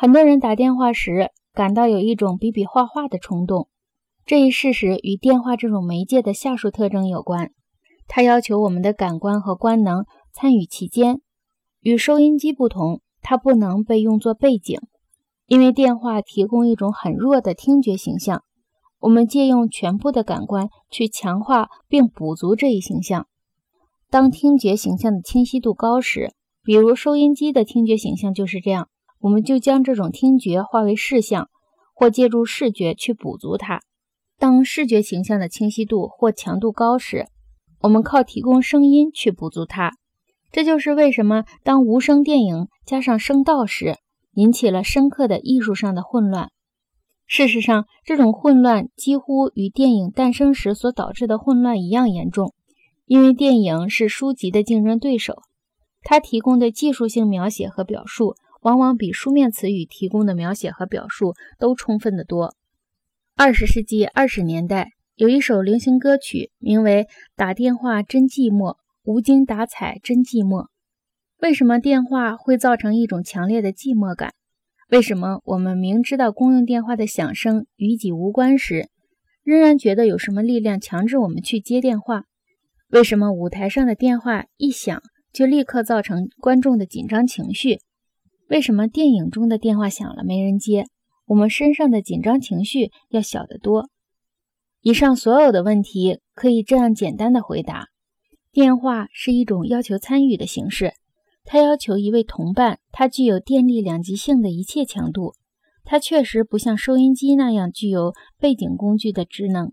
很多人打电话时感到有一种比比划划的冲动，这一事实与电话这种媒介的下述特征有关：它要求我们的感官和官能参与其间。与收音机不同，它不能被用作背景，因为电话提供一种很弱的听觉形象。我们借用全部的感官去强化并补足这一形象。当听觉形象的清晰度高时，比如收音机的听觉形象就是这样。我们就将这种听觉化为视像，或借助视觉去补足它。当视觉形象的清晰度或强度高时，我们靠提供声音去补足它。这就是为什么当无声电影加上声道时，引起了深刻的艺术上的混乱。事实上，这种混乱几乎与电影诞生时所导致的混乱一样严重，因为电影是书籍的竞争对手，它提供的技术性描写和表述。往往比书面词语提供的描写和表述都充分得多。二十世纪二十年代有一首流行歌曲，名为《打电话真寂寞，无精打采真寂寞》。为什么电话会造成一种强烈的寂寞感？为什么我们明知道公用电话的响声与己无关时，仍然觉得有什么力量强制我们去接电话？为什么舞台上的电话一响就立刻造成观众的紧张情绪？为什么电影中的电话响了没人接，我们身上的紧张情绪要小得多？以上所有的问题可以这样简单的回答：电话是一种要求参与的形式，它要求一位同伴，它具有电力两极性的一切强度，它确实不像收音机那样具有背景工具的职能。